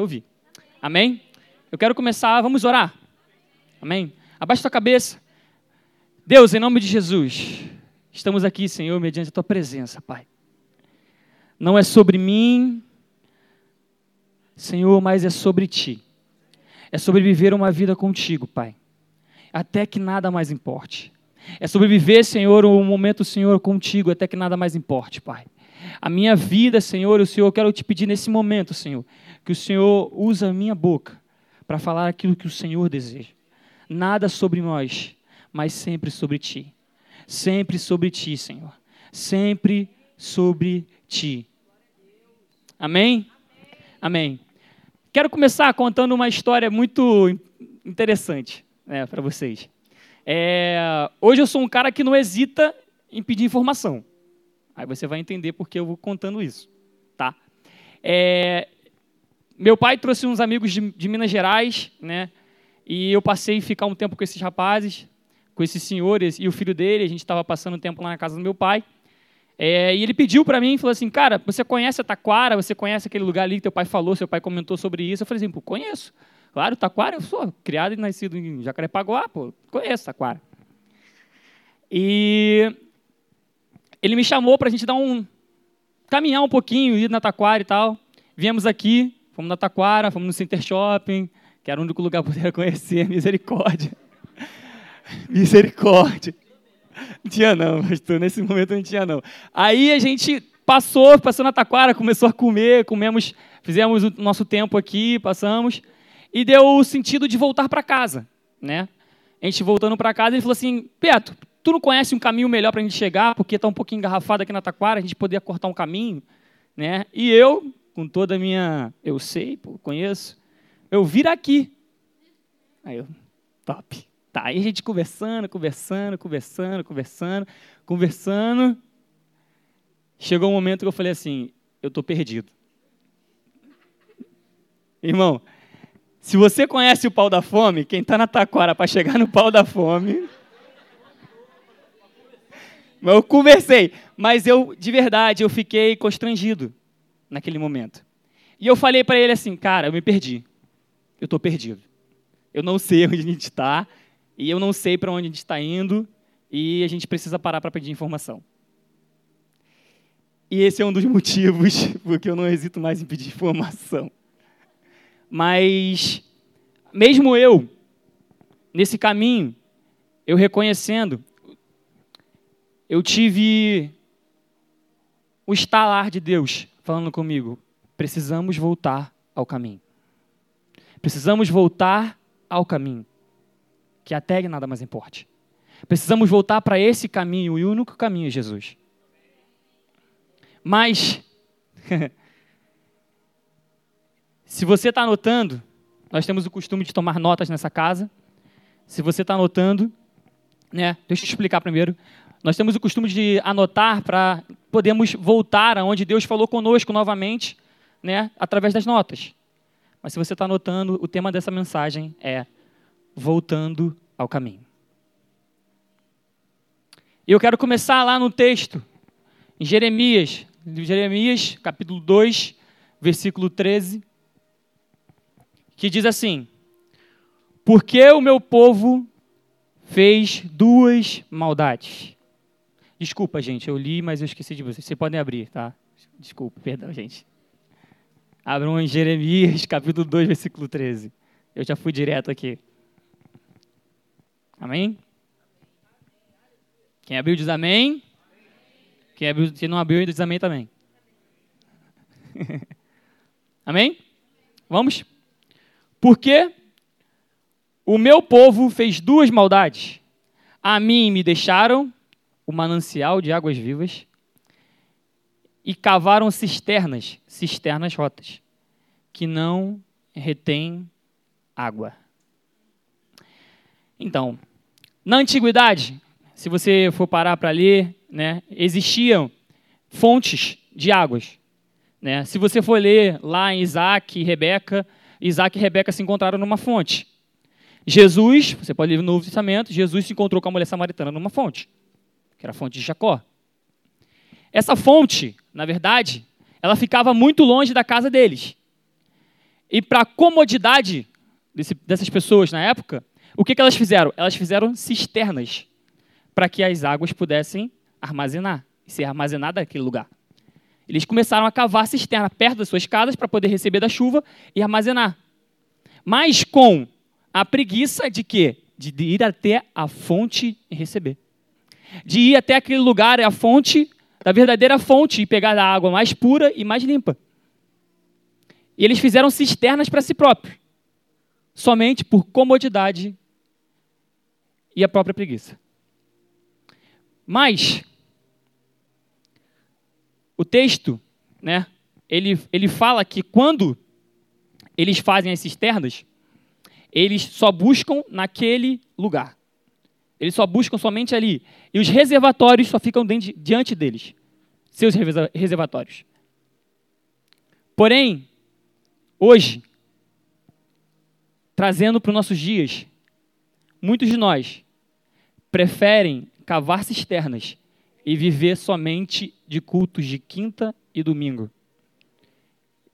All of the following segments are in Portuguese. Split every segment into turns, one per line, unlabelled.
ouvir. Amém? Eu quero começar, vamos orar. Amém? Abaixa tua cabeça. Deus, em nome de Jesus, estamos aqui, Senhor, mediante a tua presença, Pai. Não é sobre mim, Senhor, mas é sobre ti. É sobre viver uma vida contigo, Pai. Até que nada mais importe. É sobre viver, Senhor, um momento, Senhor, contigo, até que nada mais importe, Pai. A minha vida, Senhor, o Senhor, eu quero te pedir nesse momento, Senhor, que o Senhor use a minha boca para falar aquilo que o Senhor deseja. Nada sobre nós, mas sempre sobre ti. Sempre sobre ti, Senhor. Sempre sobre ti. Amém? Amém. Quero começar contando uma história muito interessante né, para vocês. É, hoje eu sou um cara que não hesita em pedir informação. Aí você vai entender porque eu vou contando isso, tá? É, meu pai trouxe uns amigos de, de, Minas Gerais, né? E eu passei a ficar um tempo com esses rapazes, com esses senhores e o filho dele. A gente estava passando um tempo lá na casa do meu pai. É, e ele pediu para mim, falou assim, cara, você conhece a Taquara? Você conhece aquele lugar ali que teu pai falou? Seu pai comentou sobre isso? Eu falei assim, pô, conheço. Claro, Taquara, eu sou criado e nascido em Jacarepaguá, pô, conheço Taquara. E ele me chamou para a gente dar um caminhar um pouquinho, ir na Taquara e tal. Viemos aqui, fomos na Taquara, fomos no Center Shopping, que era o único lugar que eu conhecer, misericórdia. misericórdia. Não tinha não, pastor, nesse momento não tinha não. Aí a gente passou, passou na Taquara, começou a comer, comemos, fizemos o nosso tempo aqui, passamos, e deu o sentido de voltar para casa, né? A gente voltando para casa, ele falou assim, Beto, tu não conhece um caminho melhor para a gente chegar, porque está um pouquinho engarrafado aqui na Taquara, a gente poderia cortar um caminho, né? E eu, com toda a minha, eu sei, conheço, eu vir aqui. Aí eu, top. Tá, aí a gente conversando, conversando, conversando, conversando, conversando. Chegou um momento que eu falei assim, eu estou perdido. Irmão, se você conhece o pau da fome, quem está na taquara para chegar no pau da fome. Eu conversei, mas eu, de verdade, eu fiquei constrangido naquele momento. E eu falei para ele assim, cara, eu me perdi. Eu estou perdido. Eu não sei onde a gente está, e eu não sei para onde a gente está indo e a gente precisa parar para pedir informação. E esse é um dos motivos porque eu não hesito mais em pedir informação. Mas, mesmo eu, nesse caminho, eu reconhecendo, eu tive o estalar de Deus falando comigo: precisamos voltar ao caminho. Precisamos voltar ao caminho que até nada mais importe. Precisamos voltar para esse caminho, e o único caminho é Jesus. Mas, se você está anotando, nós temos o costume de tomar notas nessa casa. Se você está anotando, né, deixa eu te explicar primeiro. Nós temos o costume de anotar para podermos voltar aonde Deus falou conosco novamente, né, através das notas. Mas se você está anotando, o tema dessa mensagem é voltando ao caminho. E eu quero começar lá no texto, em Jeremias, Jeremias, capítulo 2, versículo 13, que diz assim: Porque o meu povo fez duas maldades. Desculpa, gente, eu li, mas eu esqueci de vocês. Vocês podem abrir, tá? Desculpa, perdão, gente. Abram em Jeremias, capítulo 2, versículo 13. Eu já fui direto aqui. Amém? Quem abriu diz amém. Quem, abriu, quem não abriu diz amém também. amém? Vamos? Porque o meu povo fez duas maldades. A mim me deixaram o manancial de águas vivas e cavaram cisternas, cisternas rotas, que não retêm água. Então, na antiguidade, se você for parar para ler, né, existiam fontes de águas. Né? Se você for ler lá em Isaac e Rebeca, Isaac e Rebeca se encontraram numa fonte. Jesus, você pode ler no Novo Testamento, Jesus se encontrou com a mulher samaritana numa fonte, que era a fonte de Jacó. Essa fonte, na verdade, ela ficava muito longe da casa deles. e para comodidade desse, dessas pessoas na época, o que, que elas fizeram? Elas fizeram cisternas para que as águas pudessem armazenar, ser armazenada naquele lugar. Eles começaram a cavar cisterna perto das suas casas para poder receber da chuva e armazenar. Mas com a preguiça de quê? De ir até a fonte e receber. De ir até aquele lugar, a fonte, da verdadeira fonte, e pegar a água mais pura e mais limpa. E eles fizeram cisternas para si próprios, somente por comodidade e a própria preguiça. Mas o texto, né, ele, ele fala que quando eles fazem as cisternas, eles só buscam naquele lugar. Eles só buscam somente ali. E os reservatórios só ficam diante deles. Seus reservatórios. Porém, hoje, trazendo para os nossos dias, muitos de nós preferem cavar cisternas e viver somente de cultos de quinta e domingo,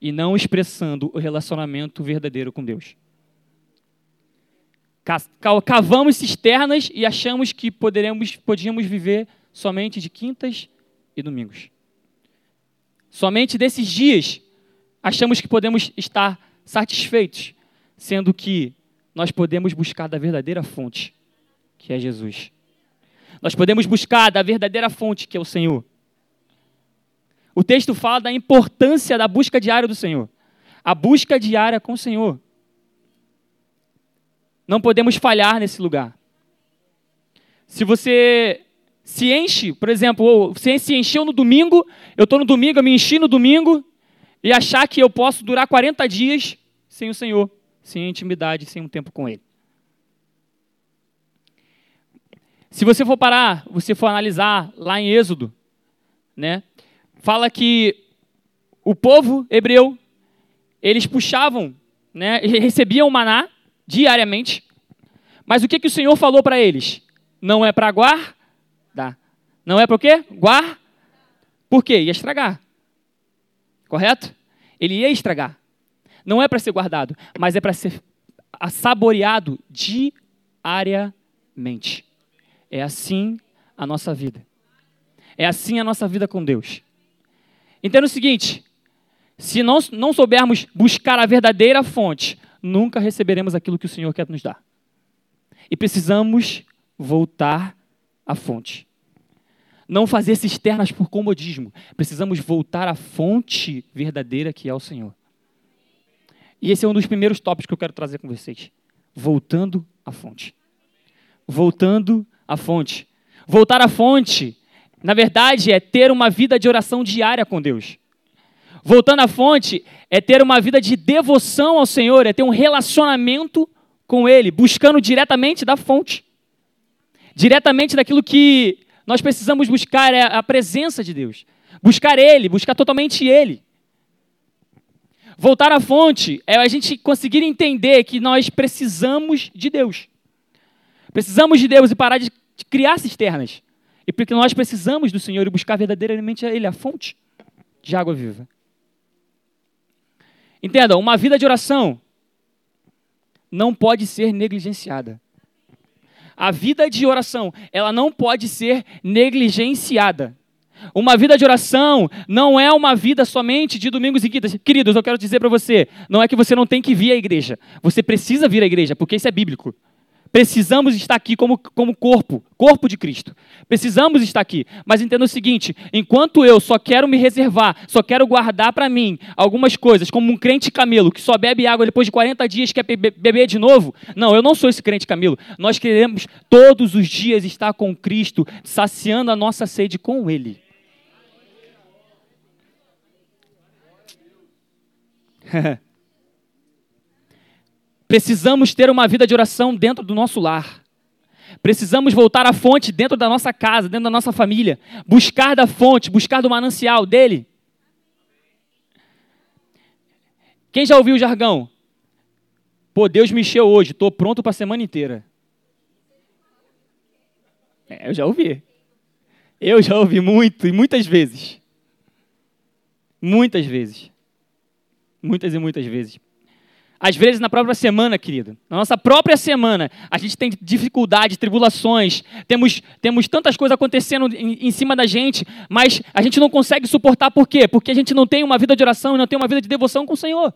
e não expressando o relacionamento verdadeiro com Deus. Cavamos cisternas e achamos que poderemos, podíamos viver somente de quintas e domingos. Somente desses dias achamos que podemos estar satisfeitos, sendo que nós podemos buscar da verdadeira fonte, que é Jesus. Nós podemos buscar da verdadeira fonte, que é o Senhor. O texto fala da importância da busca diária do Senhor. A busca diária com o Senhor. Não podemos falhar nesse lugar. Se você se enche, por exemplo, você se encheu no domingo, eu estou no domingo, eu me enchi no domingo, e achar que eu posso durar 40 dias sem o Senhor, sem intimidade, sem um tempo com Ele. Se você for parar, você for analisar lá em Êxodo, né, fala que o povo hebreu, eles puxavam, né, recebiam o maná, diariamente. Mas o que, que o Senhor falou para eles? Não é para guardar. Não é para o quê? Guardar. Por quê? Ia estragar. Correto? Ele ia estragar. Não é para ser guardado, mas é para ser saboreado diariamente. É assim a nossa vida. É assim a nossa vida com Deus. Entenda o seguinte: se não, não soubermos buscar a verdadeira fonte, nunca receberemos aquilo que o Senhor quer nos dar. E precisamos voltar à fonte. Não fazer cisternas por comodismo. Precisamos voltar à fonte verdadeira que é o Senhor. E esse é um dos primeiros tópicos que eu quero trazer com vocês. Voltando à fonte. Voltando à fonte. Voltar à fonte, na verdade, é ter uma vida de oração diária com Deus. Voltando à fonte, é ter uma vida de devoção ao Senhor, é ter um relacionamento com Ele, buscando diretamente da fonte. Diretamente daquilo que nós precisamos buscar é a presença de Deus. Buscar Ele, buscar totalmente Ele. Voltar à fonte é a gente conseguir entender que nós precisamos de Deus. Precisamos de Deus e parar de criar cisternas. E porque nós precisamos do Senhor e buscar verdadeiramente Ele, a fonte de água viva. Entenda, uma vida de oração não pode ser negligenciada. A vida de oração, ela não pode ser negligenciada. Uma vida de oração não é uma vida somente de domingos e quintas. Queridos, eu quero dizer para você, não é que você não tem que vir à igreja. Você precisa vir à igreja, porque isso é bíblico. Precisamos estar aqui como, como corpo, corpo de Cristo. Precisamos estar aqui. Mas entenda o seguinte: enquanto eu só quero me reservar, só quero guardar para mim algumas coisas, como um crente camelo que só bebe água depois de 40 dias quer beber de novo. Não, eu não sou esse crente camelo. Nós queremos todos os dias estar com Cristo, saciando a nossa sede com Ele. Precisamos ter uma vida de oração dentro do nosso lar. Precisamos voltar à fonte dentro da nossa casa, dentro da nossa família. Buscar da fonte, buscar do manancial dele. Quem já ouviu o jargão? Pô, Deus me encheu hoje, estou pronto para a semana inteira. É, eu já ouvi. Eu já ouvi muito e muitas vezes. Muitas vezes. Muitas e muitas vezes. Às vezes, na própria semana, querido, na nossa própria semana, a gente tem dificuldades, tribulações, temos, temos tantas coisas acontecendo em, em, cima da gente, mas a gente não consegue suportar por quê? Porque a gente não tem uma vida de oração e não tem uma vida de devoção com o Senhor.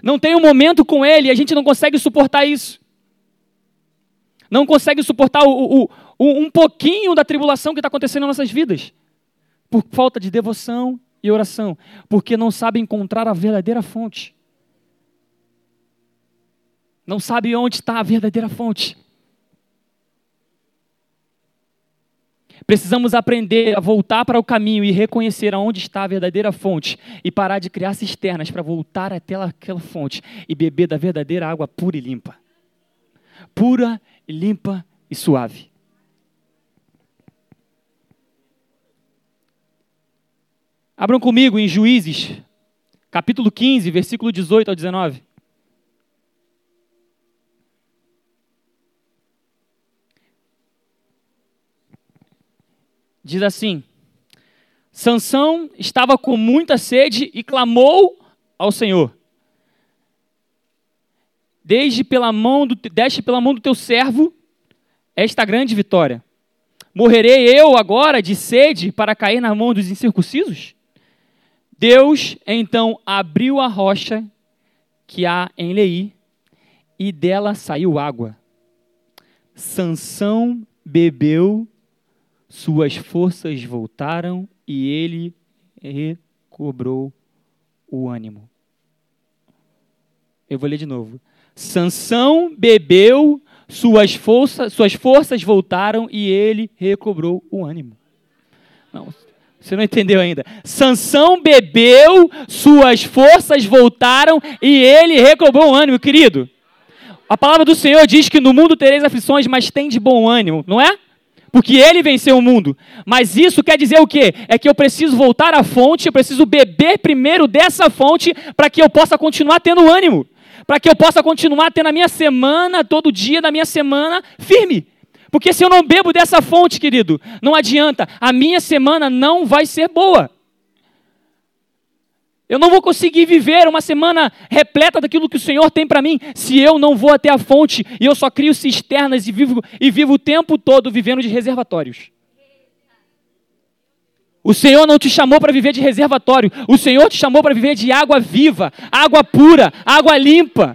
Não tem um momento com Ele e a gente não consegue suportar isso. Não consegue suportar o, o, o um pouquinho da tribulação que está acontecendo nas nossas vidas. Por falta de devoção e oração. Porque não sabe encontrar a verdadeira fonte não sabe onde está a verdadeira fonte. Precisamos aprender a voltar para o caminho e reconhecer aonde está a verdadeira fonte e parar de criar cisternas para voltar até aquela fonte e beber da verdadeira água pura e limpa. Pura, limpa e suave. Abram comigo em Juízes, capítulo 15, versículo 18 ao 19. Diz assim: Sansão estava com muita sede e clamou ao Senhor. Desde pela mão do, deste pela mão do teu servo esta grande vitória. Morrerei eu agora de sede para cair na mão dos incircuncisos? Deus então abriu a rocha que há em Lei e dela saiu água. Sansão bebeu suas forças voltaram e ele recobrou o ânimo. Eu vou ler de novo. Sansão bebeu, suas forças, suas forças voltaram e ele recobrou o ânimo. Não, você não entendeu ainda. Sansão bebeu, suas forças voltaram e ele recobrou o ânimo, querido. A palavra do Senhor diz que no mundo tereis aflições, mas tem de bom ânimo, não é? Porque ele venceu o mundo. Mas isso quer dizer o quê? É que eu preciso voltar à fonte, eu preciso beber primeiro dessa fonte para que eu possa continuar tendo ânimo, para que eu possa continuar tendo a minha semana, todo dia da minha semana firme. Porque se eu não bebo dessa fonte, querido, não adianta, a minha semana não vai ser boa. Eu não vou conseguir viver uma semana repleta daquilo que o Senhor tem para mim se eu não vou até a fonte e eu só crio cisternas e vivo, e vivo o tempo todo vivendo de reservatórios. O Senhor não te chamou para viver de reservatório, o Senhor te chamou para viver de água viva, água pura, água limpa.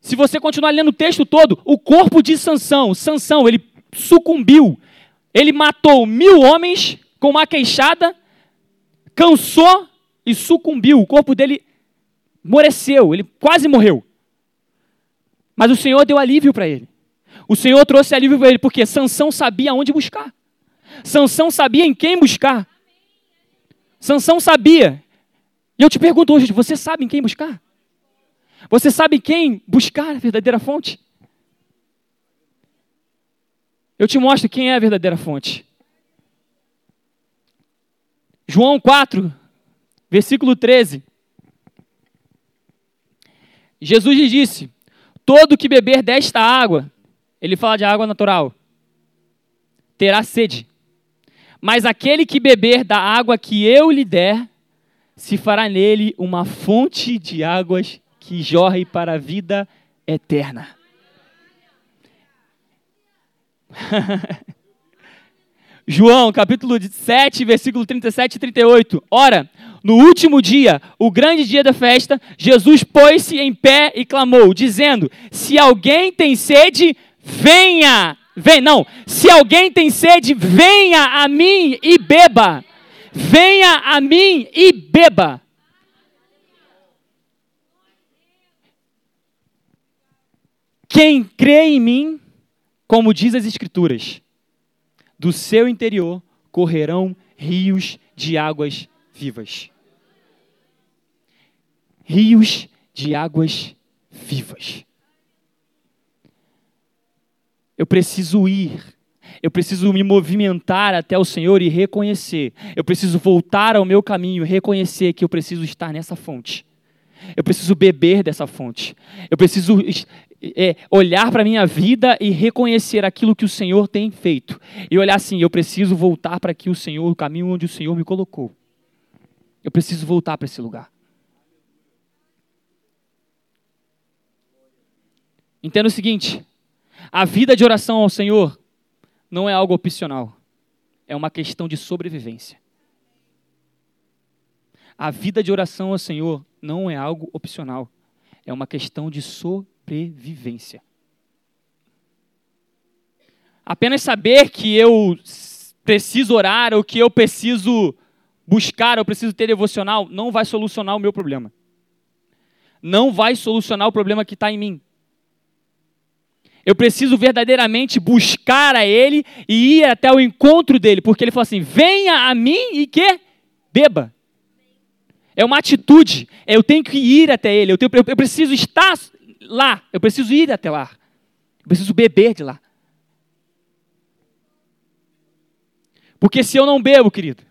Se você continuar lendo o texto todo, o corpo de Sansão, Sansão, ele sucumbiu, ele matou mil homens com uma queixada, cansou e sucumbiu. O corpo dele moreceu, ele quase morreu. Mas o Senhor deu alívio para ele. O Senhor trouxe alívio para ele, porque Sansão sabia onde buscar. Sansão sabia em quem buscar. Sansão sabia. E eu te pergunto hoje, você sabe em quem buscar? Você sabe quem buscar a verdadeira fonte? Eu te mostro quem é a verdadeira fonte. João 4, versículo 13. Jesus lhe disse: Todo que beber desta água, ele fala de água natural, terá sede. Mas aquele que beber da água que eu lhe der, se fará nele uma fonte de águas que jorre para a vida eterna. João, capítulo 7, versículo 37 e 38. Ora, no último dia, o grande dia da festa, Jesus pôs-se em pé e clamou, dizendo: Se alguém tem sede, venha. Vem, não. Se alguém tem sede, venha a mim e beba. Venha a mim e beba. Quem crê em mim, como diz as Escrituras, do seu interior correrão rios de águas vivas. Rios de águas vivas. Eu preciso ir, eu preciso me movimentar até o Senhor e reconhecer. Eu preciso voltar ao meu caminho, reconhecer que eu preciso estar nessa fonte. Eu preciso beber dessa fonte. Eu preciso é, olhar para a minha vida e reconhecer aquilo que o Senhor tem feito. E olhar assim, eu preciso voltar para aqui o Senhor, o caminho onde o Senhor me colocou. Eu preciso voltar para esse lugar. Entenda o seguinte: a vida de oração ao Senhor não é algo opcional, é uma questão de sobrevivência. A vida de oração ao Senhor não é algo opcional, é uma questão de sobrevivência Apenas saber que eu preciso orar ou que eu preciso buscar, eu preciso ter devocional, não vai solucionar o meu problema. Não vai solucionar o problema que está em mim. Eu preciso verdadeiramente buscar a Ele e ir até o encontro dele, porque Ele falou assim: venha a mim e que beba. É uma atitude. Eu tenho que ir até Ele. Eu, tenho, eu preciso estar lá. Eu preciso ir até lá. Eu preciso beber de lá. Porque se eu não bebo, querido,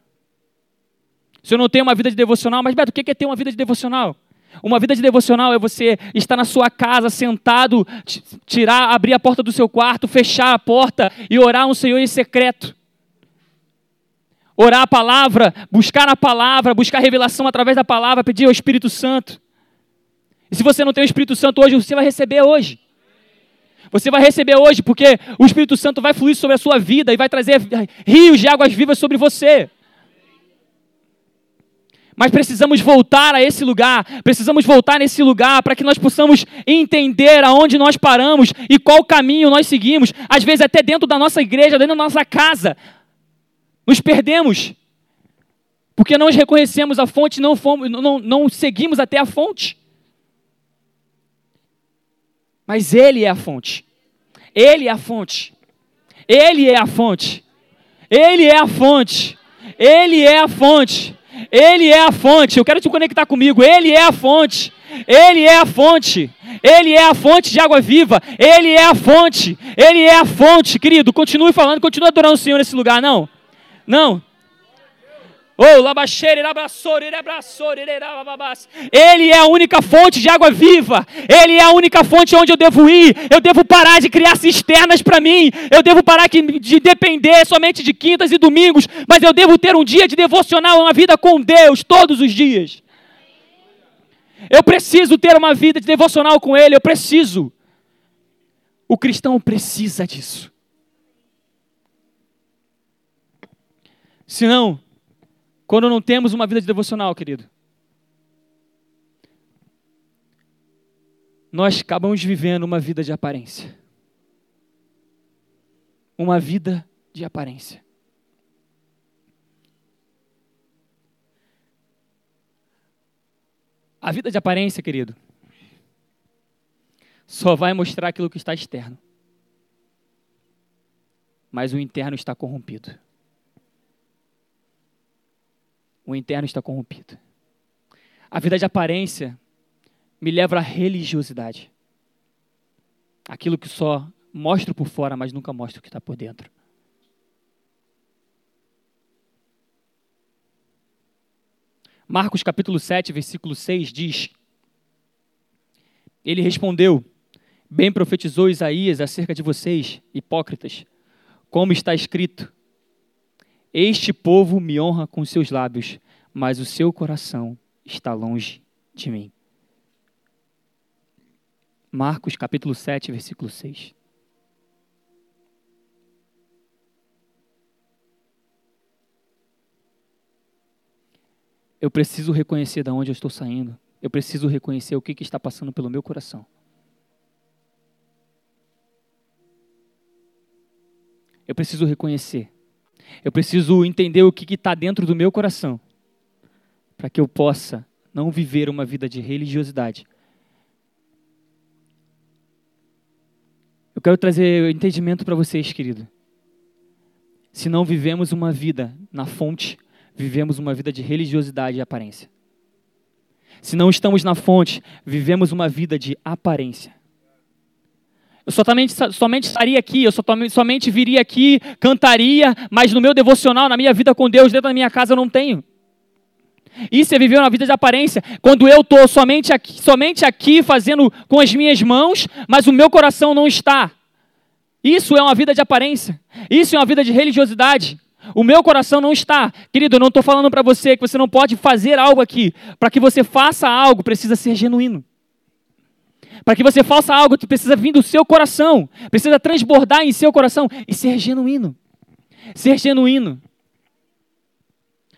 se eu não tenho uma vida de devocional, mas Beto, o que é ter uma vida de devocional? Uma vida de devocional é você estar na sua casa, sentado, tirar, abrir a porta do seu quarto, fechar a porta e orar um Senhor em secreto. Orar a palavra, buscar a palavra, buscar revelação através da palavra, pedir ao Espírito Santo. E se você não tem o Espírito Santo hoje, você vai receber hoje. Você vai receber hoje, porque o Espírito Santo vai fluir sobre a sua vida e vai trazer rios de águas vivas sobre você. Mas precisamos voltar a esse lugar, precisamos voltar nesse lugar para que nós possamos entender aonde nós paramos e qual caminho nós seguimos. Às vezes, até dentro da nossa igreja, dentro da nossa casa, nos perdemos, porque não reconhecemos a fonte, não, fomos, não, não seguimos até a fonte. Mas Ele é a fonte. Ele é a fonte. Ele é a fonte. Ele é a fonte. Ele é a fonte. Ele é a fonte. Eu quero te conectar comigo. Ele é a fonte. Ele é a fonte. Ele é a fonte de água viva. Ele é a fonte. Ele é a fonte, querido. Continue falando, continue adorando o Senhor nesse lugar, não? Não. Ele é a única fonte de água viva. Ele é a única fonte onde eu devo ir. Eu devo parar de criar cisternas para mim. Eu devo parar de depender somente de quintas e domingos. Mas eu devo ter um dia de devocional, uma vida com Deus todos os dias. Eu preciso ter uma vida de devocional com Ele. Eu preciso. O cristão precisa disso. Senão, quando não temos uma vida de devocional, querido, nós acabamos vivendo uma vida de aparência. Uma vida de aparência. A vida de aparência, querido, só vai mostrar aquilo que está externo. Mas o interno está corrompido o interno está corrompido. A vida de aparência me leva à religiosidade. Aquilo que só mostro por fora, mas nunca mostro o que está por dentro. Marcos capítulo 7, versículo 6 diz: Ele respondeu: Bem profetizou Isaías acerca de vocês, hipócritas, como está escrito: este povo me honra com seus lábios, mas o seu coração está longe de mim. Marcos capítulo 7, versículo 6. Eu preciso reconhecer de onde eu estou saindo. Eu preciso reconhecer o que, que está passando pelo meu coração. Eu preciso reconhecer eu preciso entender o que está dentro do meu coração, para que eu possa não viver uma vida de religiosidade. Eu quero trazer entendimento para vocês, querido. Se não vivemos uma vida na fonte, vivemos uma vida de religiosidade e aparência. Se não estamos na fonte, vivemos uma vida de aparência. Eu somente, somente estaria aqui, eu somente viria aqui, cantaria, mas no meu devocional, na minha vida com Deus, dentro da minha casa, eu não tenho. Isso é viver uma vida de aparência. Quando eu estou somente aqui, somente aqui fazendo com as minhas mãos, mas o meu coração não está. Isso é uma vida de aparência. Isso é uma vida de religiosidade. O meu coração não está. Querido, eu não estou falando para você que você não pode fazer algo aqui. Para que você faça algo, precisa ser genuíno. Para que você faça algo, tu precisa vir do seu coração, precisa transbordar em seu coração e ser genuíno. Ser genuíno.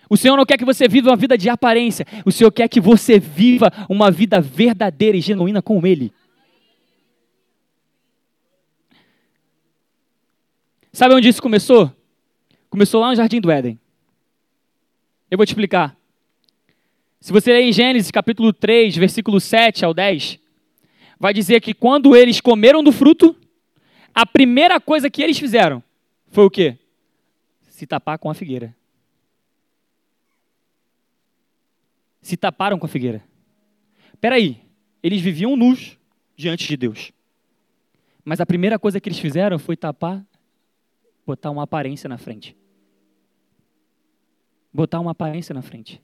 O Senhor não quer que você viva uma vida de aparência, o Senhor quer que você viva uma vida verdadeira e genuína com Ele. Sabe onde isso começou? Começou lá no Jardim do Éden. Eu vou te explicar. Se você ler em Gênesis capítulo 3, versículo 7 ao 10, vai dizer que quando eles comeram do fruto, a primeira coisa que eles fizeram foi o quê? Se tapar com a figueira. Se taparam com a figueira. Peraí, eles viviam nus diante de Deus. Mas a primeira coisa que eles fizeram foi tapar, botar uma aparência na frente. Botar uma aparência na frente.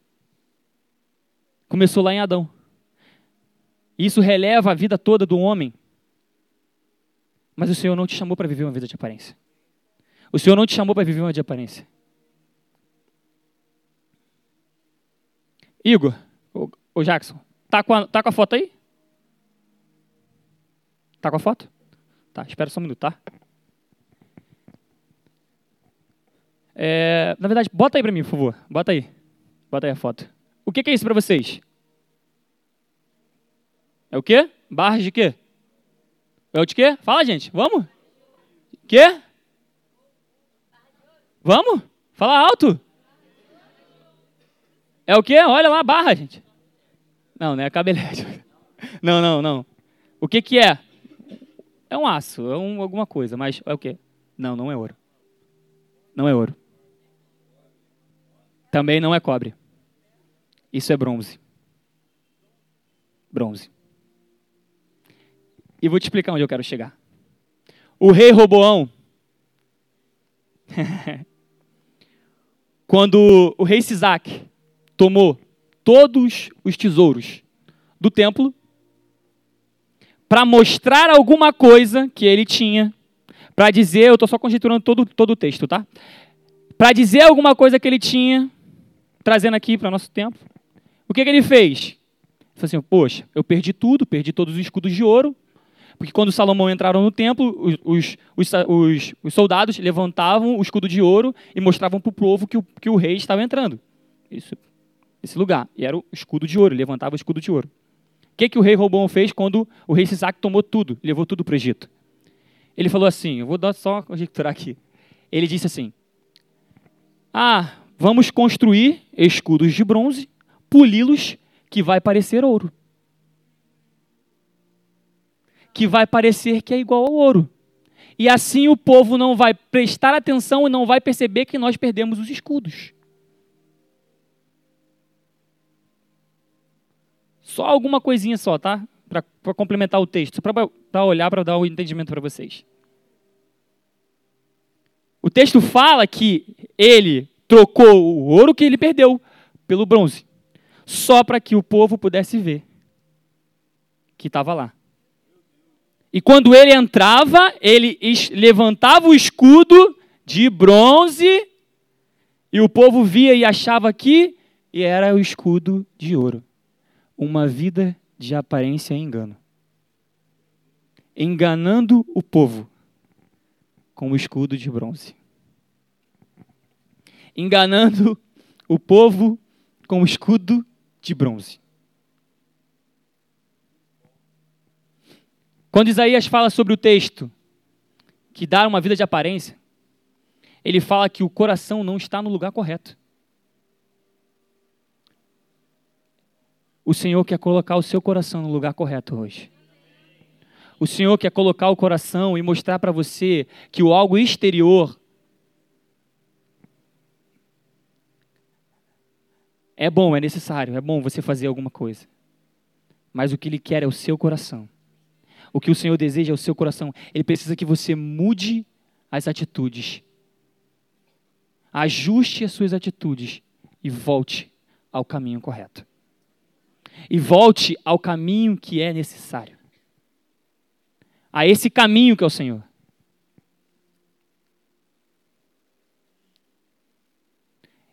Começou lá em Adão. Isso releva a vida toda do homem. Mas o Senhor não te chamou para viver uma vida de aparência. O Senhor não te chamou para viver uma vida de aparência. Igor, o Jackson, tá com, a, tá com a foto aí? Tá com a foto? Tá, espera só um minuto, tá? É, na verdade, bota aí para mim, por favor. Bota aí. Bota aí a foto. O que, que é isso para vocês? É o quê? Barras de quê? É o de quê? Fala, gente. Vamos? Quê? Vamos? Fala alto. É o quê? Olha lá a barra, gente. Não, não é cabelete. Não, não, não. O que que é? É um aço, é um, alguma coisa, mas é o quê? Não, não é ouro. Não é ouro. Também não é cobre. Isso é bronze. Bronze. E vou te explicar onde eu quero chegar. O rei Roboão, quando o rei Sisac tomou todos os tesouros do templo, para mostrar alguma coisa que ele tinha, para dizer, eu estou só conjecturando todo, todo o texto, tá? Para dizer alguma coisa que ele tinha, trazendo aqui para nosso tempo, o que, que ele fez? Ele falou assim: Poxa, eu perdi tudo, perdi todos os escudos de ouro. Porque quando Salomão entraram no templo, os, os, os, os soldados levantavam o escudo de ouro e mostravam para o povo que o, que o rei estava entrando. Isso, esse lugar. E era o escudo de ouro, levantava o escudo de ouro. O que, que o rei Robão fez quando o rei Sisac tomou tudo, levou tudo para o Egito? Ele falou assim: eu vou dar só conjecturar aqui. Ele disse assim: Ah, vamos construir escudos de bronze poli-los que vai parecer ouro. Que vai parecer que é igual ao ouro. E assim o povo não vai prestar atenção e não vai perceber que nós perdemos os escudos. Só alguma coisinha só, tá? Para complementar o texto, só para olhar, para dar o um entendimento para vocês. O texto fala que ele trocou o ouro que ele perdeu pelo bronze só para que o povo pudesse ver que estava lá. E quando ele entrava, ele levantava o escudo de bronze e o povo via e achava que era o escudo de ouro. Uma vida de aparência e engano. Enganando o povo com o escudo de bronze. Enganando o povo com o escudo de bronze. Quando Isaías fala sobre o texto que dá uma vida de aparência, ele fala que o coração não está no lugar correto. O Senhor quer colocar o seu coração no lugar correto hoje. O Senhor quer colocar o coração e mostrar para você que o algo exterior É bom, é necessário, é bom você fazer alguma coisa. Mas o que Ele quer é o seu coração. O que o Senhor deseja é o seu coração. Ele precisa que você mude as atitudes. Ajuste as suas atitudes e volte ao caminho correto. E volte ao caminho que é necessário. A esse caminho que é o Senhor.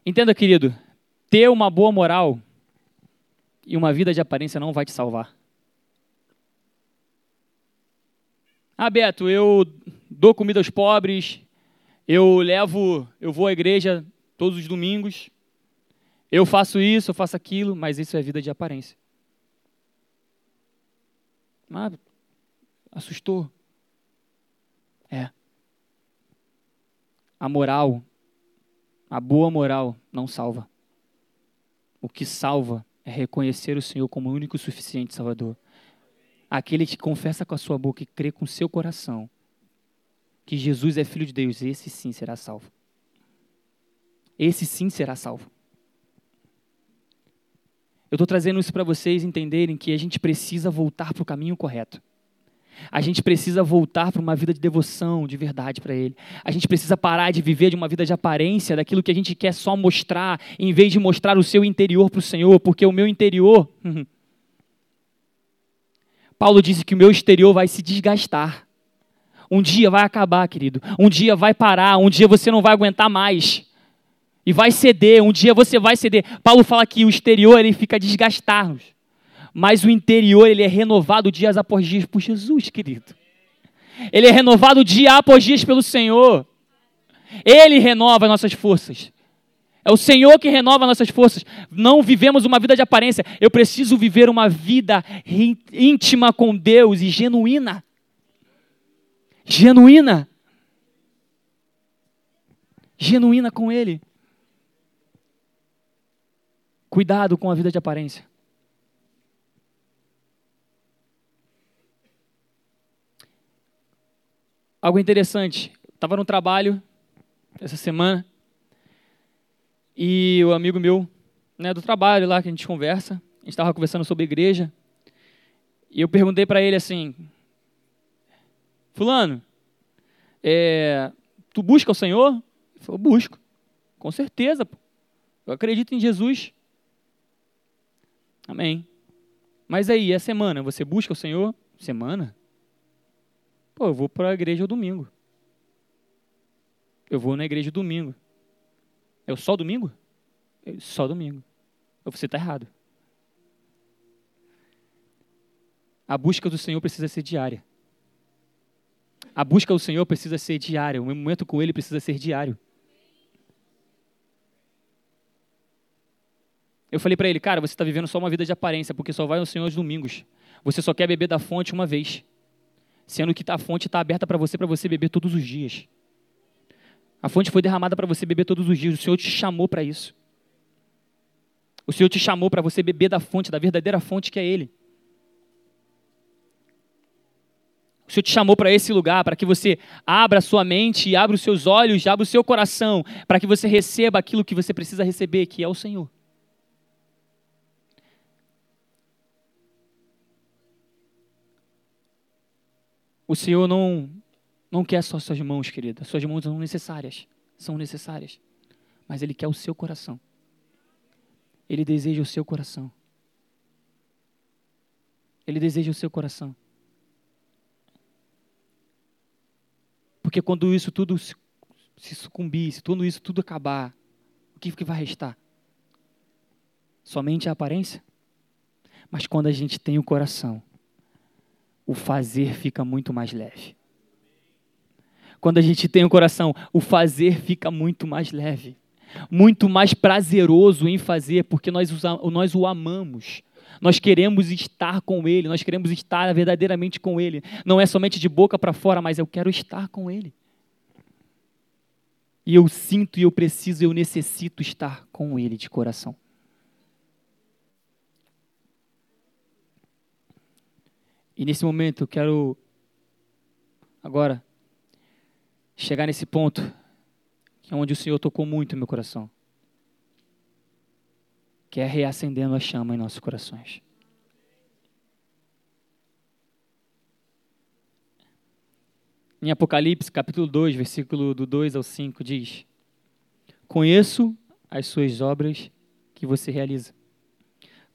Entenda, querido, ter uma boa moral e uma vida de aparência não vai te salvar. Ah, Beto, eu dou comida aos pobres, eu levo, eu vou à igreja todos os domingos, eu faço isso, eu faço aquilo, mas isso é vida de aparência. Ah, assustou. É. A moral, a boa moral, não salva. O que salva é reconhecer o Senhor como o único e suficiente Salvador. Aquele que confessa com a sua boca e crê com o seu coração que Jesus é filho de Deus, esse sim será salvo. Esse sim será salvo. Eu estou trazendo isso para vocês entenderem que a gente precisa voltar para o caminho correto. A gente precisa voltar para uma vida de devoção, de verdade para Ele. A gente precisa parar de viver de uma vida de aparência, daquilo que a gente quer só mostrar, em vez de mostrar o seu interior para o Senhor, porque o meu interior. Paulo disse que o meu exterior vai se desgastar. Um dia vai acabar, querido. Um dia vai parar. Um dia você não vai aguentar mais. E vai ceder. Um dia você vai ceder. Paulo fala que o exterior ele fica desgastado. Mas o interior ele é renovado dias após dias por Jesus, querido. Ele é renovado dia após dia pelo Senhor. Ele renova nossas forças. É o Senhor que renova nossas forças. Não vivemos uma vida de aparência. Eu preciso viver uma vida íntima com Deus e genuína genuína. Genuína com Ele. Cuidado com a vida de aparência. Algo interessante. Estava no trabalho essa semana e o amigo meu, né, do trabalho lá que a gente conversa, a gente estava conversando sobre igreja e eu perguntei para ele assim: Fulano, é, tu busca o Senhor? Ele falou, busco. Com certeza. Pô. Eu acredito em Jesus. Amém. Mas aí, a semana, você busca o Senhor? Semana? Pô, eu vou para a igreja domingo. Eu vou na igreja domingo. É só domingo? É só domingo. Você está errado. A busca do Senhor precisa ser diária. A busca do Senhor precisa ser diária, o meu momento com Ele precisa ser diário. Eu falei para ele, cara, você está vivendo só uma vida de aparência, porque só vai ao Senhor aos domingos. Você só quer beber da fonte uma vez, sendo que a fonte está aberta para você, para você beber todos os dias. A fonte foi derramada para você beber todos os dias. O Senhor te chamou para isso. O Senhor te chamou para você beber da fonte, da verdadeira fonte que é Ele. O Senhor te chamou para esse lugar, para que você abra a sua mente, abra os seus olhos, abra o seu coração, para que você receba aquilo que você precisa receber, que é o Senhor. O Senhor não, não quer só suas mãos, querida. Suas mãos são necessárias. São necessárias. Mas Ele quer o seu coração. Ele deseja o seu coração. Ele deseja o seu coração. Porque quando isso tudo se, se sucumbir, se tudo isso tudo acabar, o que, que vai restar? Somente a aparência? Mas quando a gente tem o coração, o fazer fica muito mais leve. Quando a gente tem o coração, o fazer fica muito mais leve. Muito mais prazeroso em fazer, porque nós, nós o amamos. Nós queremos estar com Ele, nós queremos estar verdadeiramente com Ele. Não é somente de boca para fora, mas eu quero estar com Ele. E eu sinto e eu preciso, eu necessito estar com Ele de coração. E nesse momento eu quero agora chegar nesse ponto que é onde o Senhor tocou muito meu coração que é reacendendo a chama em nossos corações. Em Apocalipse, capítulo 2, versículo do 2 ao 5, diz: Conheço as suas obras que você realiza,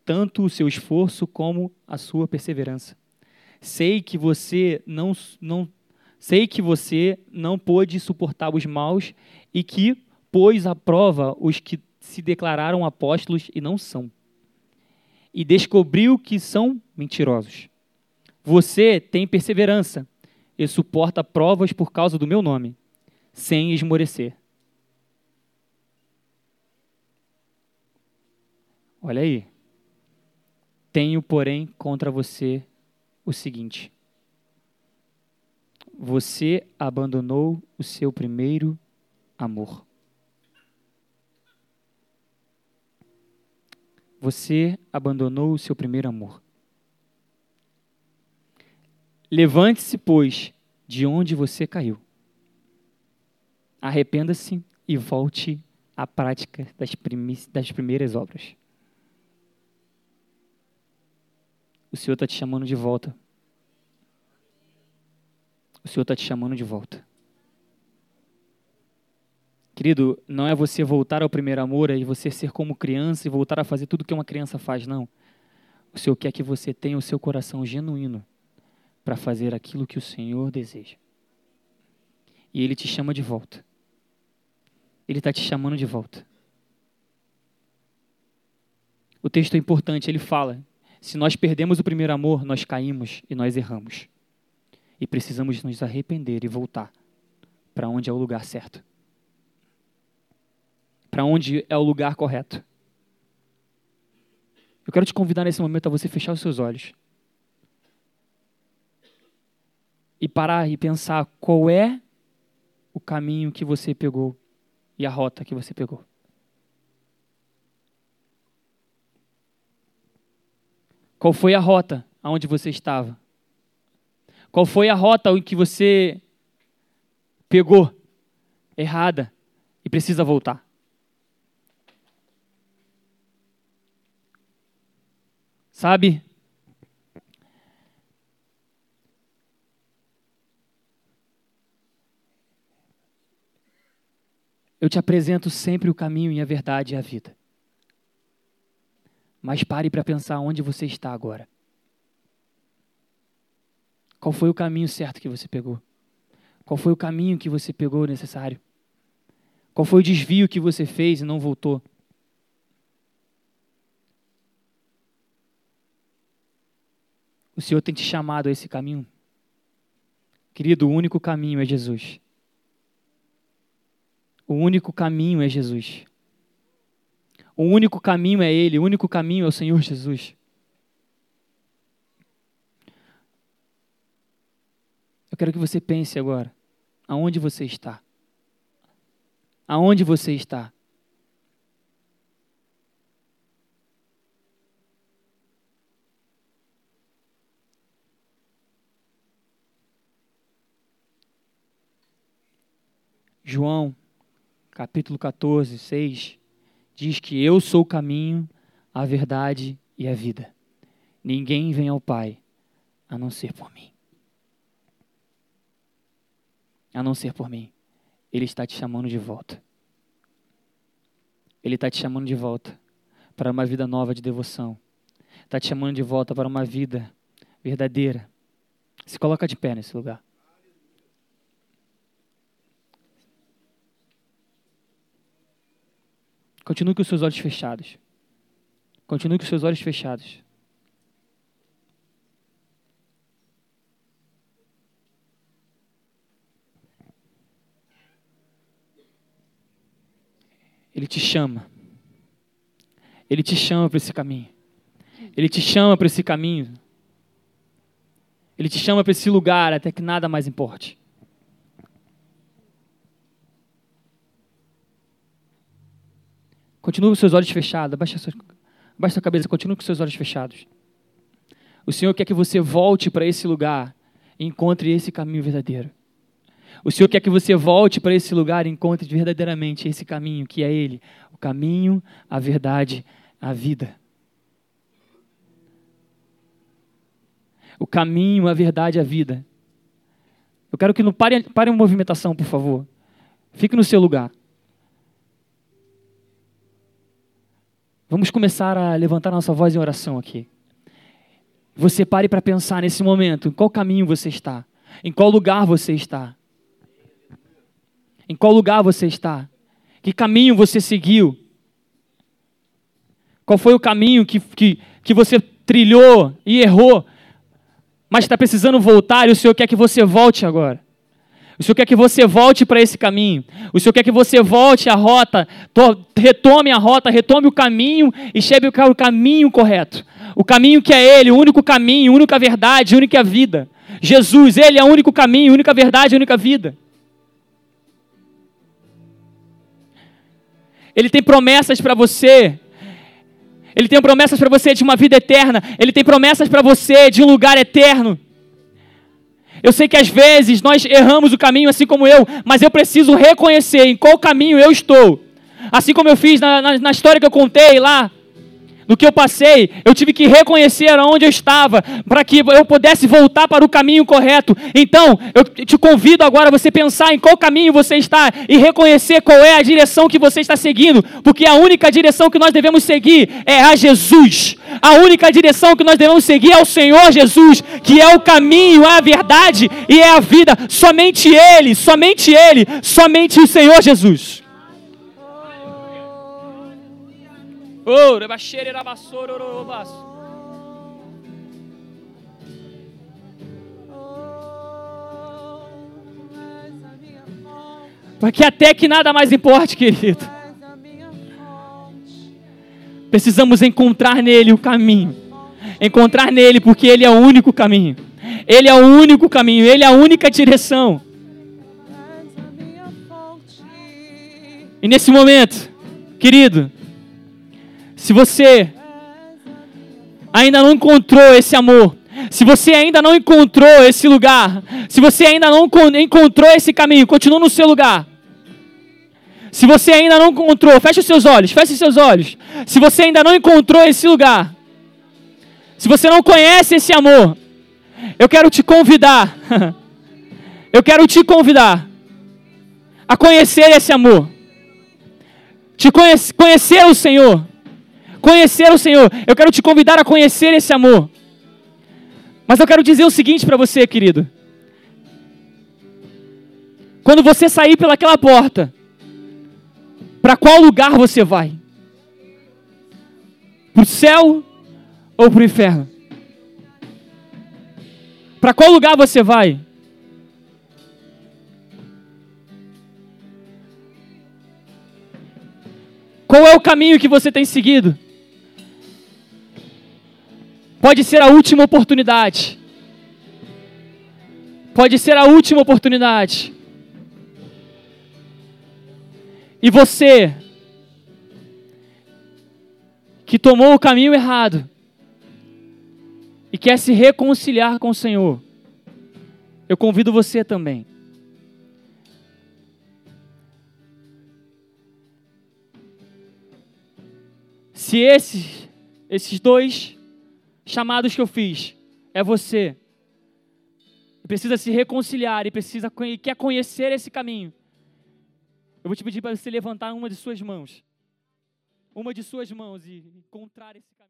tanto o seu esforço como a sua perseverança. Sei que você não, não sei que você não pôde suportar os maus e que pôs à prova os que se declararam apóstolos e não são. E descobriu que são mentirosos. Você tem perseverança, e suporta provas por causa do meu nome, sem esmorecer. Olha aí. Tenho, porém, contra você o seguinte: você abandonou o seu primeiro amor. Você abandonou o seu primeiro amor. Levante-se, pois, de onde você caiu. Arrependa-se e volte à prática das, das primeiras obras. O Senhor está te chamando de volta. O Senhor está te chamando de volta. Querido, não é você voltar ao primeiro amor e você ser como criança e voltar a fazer tudo que uma criança faz, não. O Senhor quer que você tenha o seu coração genuíno para fazer aquilo que o Senhor deseja. E Ele te chama de volta. Ele está te chamando de volta. O texto é importante, ele fala se nós perdemos o primeiro amor, nós caímos e nós erramos. E precisamos nos arrepender e voltar para onde é o lugar certo. Para onde é o lugar correto. Eu quero te convidar nesse momento a você fechar os seus olhos. E parar e pensar qual é o caminho que você pegou e a rota que você pegou. Qual foi a rota aonde você estava? Qual foi a rota em que você pegou errada e precisa voltar? Sabe? Eu te apresento sempre o caminho e a verdade e a vida. Mas pare para pensar onde você está agora. Qual foi o caminho certo que você pegou? Qual foi o caminho que você pegou necessário? Qual foi o desvio que você fez e não voltou? O Senhor tem te chamado a esse caminho? Querido, o único caminho é Jesus. O único caminho é Jesus. O único caminho é Ele, o único caminho é o Senhor Jesus. Eu quero que você pense agora, aonde você está? Aonde você está? João, capítulo 14, 6 diz que eu sou o caminho, a verdade e a vida. Ninguém vem ao Pai a não ser por mim. A não ser por mim. Ele está te chamando de volta. Ele está te chamando de volta para uma vida nova de devoção. Está te chamando de volta para uma vida verdadeira. Se coloca de pé nesse lugar. Continue com os seus olhos fechados. Continue com os seus olhos fechados. Ele te chama. Ele te chama para esse caminho. Ele te chama para esse caminho. Ele te chama para esse lugar até que nada mais importe. Continue com seus olhos fechados. Abaixa, sua, abaixa a cabeça. Continue com seus olhos fechados. O Senhor quer que você volte para esse lugar e encontre esse caminho verdadeiro. O Senhor quer que você volte para esse lugar e encontre verdadeiramente esse caminho, que é Ele. O caminho, a verdade, a vida. O caminho, a verdade, a vida. Eu quero que não pare, pare a movimentação, por favor. Fique no seu lugar. Vamos começar a levantar nossa voz em oração aqui. Você pare para pensar nesse momento, em qual caminho você está, em qual lugar você está. Em qual lugar você está? Que caminho você seguiu? Qual foi o caminho que, que, que você trilhou e errou? mas está precisando voltar e o Senhor quer que você volte agora. O Senhor quer que você volte para esse caminho. O Senhor quer que você volte à rota, retome a rota, retome o caminho e chegue ao caminho correto. O caminho que é Ele, o único caminho, a única verdade, a única vida. Jesus, Ele é o único caminho, a única verdade, a única vida. Ele tem promessas para você. Ele tem promessas para você de uma vida eterna. Ele tem promessas para você de um lugar eterno. Eu sei que às vezes nós erramos o caminho, assim como eu, mas eu preciso reconhecer em qual caminho eu estou. Assim como eu fiz na, na, na história que eu contei lá, do que eu passei, eu tive que reconhecer aonde eu estava, para que eu pudesse voltar para o caminho correto. Então, eu te convido agora a você pensar em qual caminho você está e reconhecer qual é a direção que você está seguindo, porque a única direção que nós devemos seguir é a Jesus. A única direção que nós devemos seguir é o Senhor Jesus, que é o caminho, a verdade e é a vida. Somente Ele, somente Ele, somente o Senhor Jesus. Porque até que nada mais importe, querido. Precisamos encontrar nele o caminho. Encontrar nele, porque ele é o único caminho. Ele é o único caminho, ele é a única direção. E nesse momento, querido, se você ainda não encontrou esse amor, se você ainda não encontrou esse lugar, se você ainda não encontrou esse caminho, continua no seu lugar. Se você ainda não encontrou, feche os seus olhos, feche os seus olhos. Se você ainda não encontrou esse lugar, se você não conhece esse amor, eu quero te convidar. eu quero te convidar a conhecer esse amor. Te conhecer, conhecer o Senhor conhecer o Senhor. Eu quero te convidar a conhecer esse amor. Mas eu quero dizer o seguinte para você, querido. Quando você sair pelaquela porta, para qual lugar você vai? Para o céu ou para o inferno? Para qual lugar você vai? Qual é o caminho que você tem seguido? Pode ser a última oportunidade. Pode ser a última oportunidade. E você, que tomou o caminho errado e quer se reconciliar com o Senhor, eu convido você também. Se esses, esses dois chamados que eu fiz é você. Precisa se reconciliar e precisa e quer conhecer esse caminho. Eu vou te pedir para você levantar uma de suas mãos. Uma de suas mãos e encontrar esse caminho.